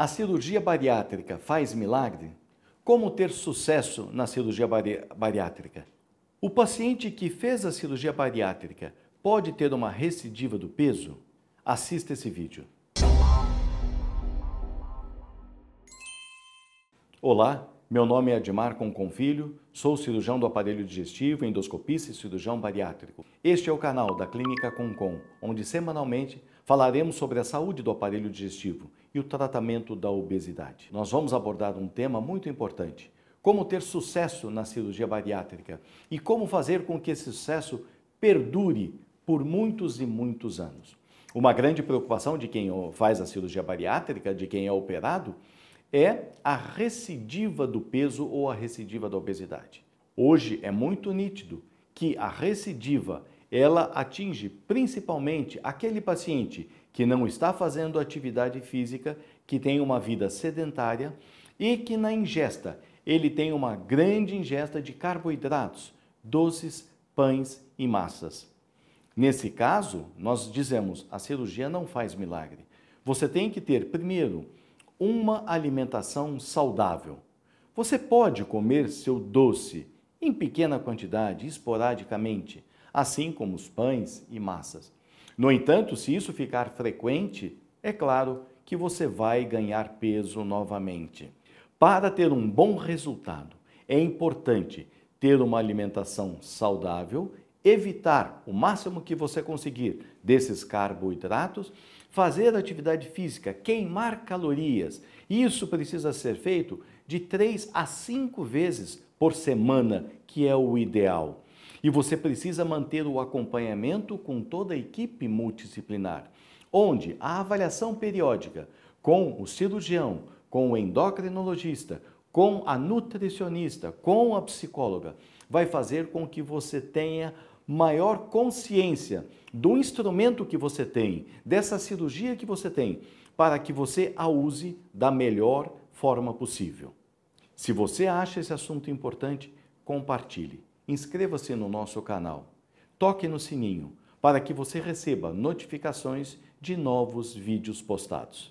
A cirurgia bariátrica faz milagre? Como ter sucesso na cirurgia bari bariátrica? O paciente que fez a cirurgia bariátrica pode ter uma recidiva do peso? Assista esse vídeo. Olá, meu nome é Admar Conconfilho, sou cirurgião do aparelho digestivo, endoscopista e cirurgião bariátrico. Este é o canal da Clínica Concon, onde semanalmente falaremos sobre a saúde do aparelho digestivo e o tratamento da obesidade. Nós vamos abordar um tema muito importante: como ter sucesso na cirurgia bariátrica e como fazer com que esse sucesso perdure por muitos e muitos anos. Uma grande preocupação de quem faz a cirurgia bariátrica, de quem é operado, é a recidiva do peso ou a recidiva da obesidade. Hoje é muito nítido que a recidiva ela atinge principalmente aquele paciente que não está fazendo atividade física, que tem uma vida sedentária e que na ingesta ele tem uma grande ingesta de carboidratos, doces, pães e massas. Nesse caso, nós dizemos a cirurgia não faz milagre. Você tem que ter primeiro uma alimentação saudável. Você pode comer seu doce em pequena quantidade, esporadicamente, assim como os pães e massas. No entanto, se isso ficar frequente, é claro que você vai ganhar peso novamente. Para ter um bom resultado, é importante ter uma alimentação saudável, evitar o máximo que você conseguir desses carboidratos fazer atividade física, queimar calorias. Isso precisa ser feito de três a cinco vezes por semana, que é o ideal. E você precisa manter o acompanhamento com toda a equipe multidisciplinar, onde a avaliação periódica com o cirurgião, com o endocrinologista, com a nutricionista, com a psicóloga, vai fazer com que você tenha maior consciência do instrumento que você tem, dessa cirurgia que você tem, para que você a use da melhor forma possível. Se você acha esse assunto importante, compartilhe. Inscreva-se no nosso canal. Toque no sininho para que você receba notificações de novos vídeos postados.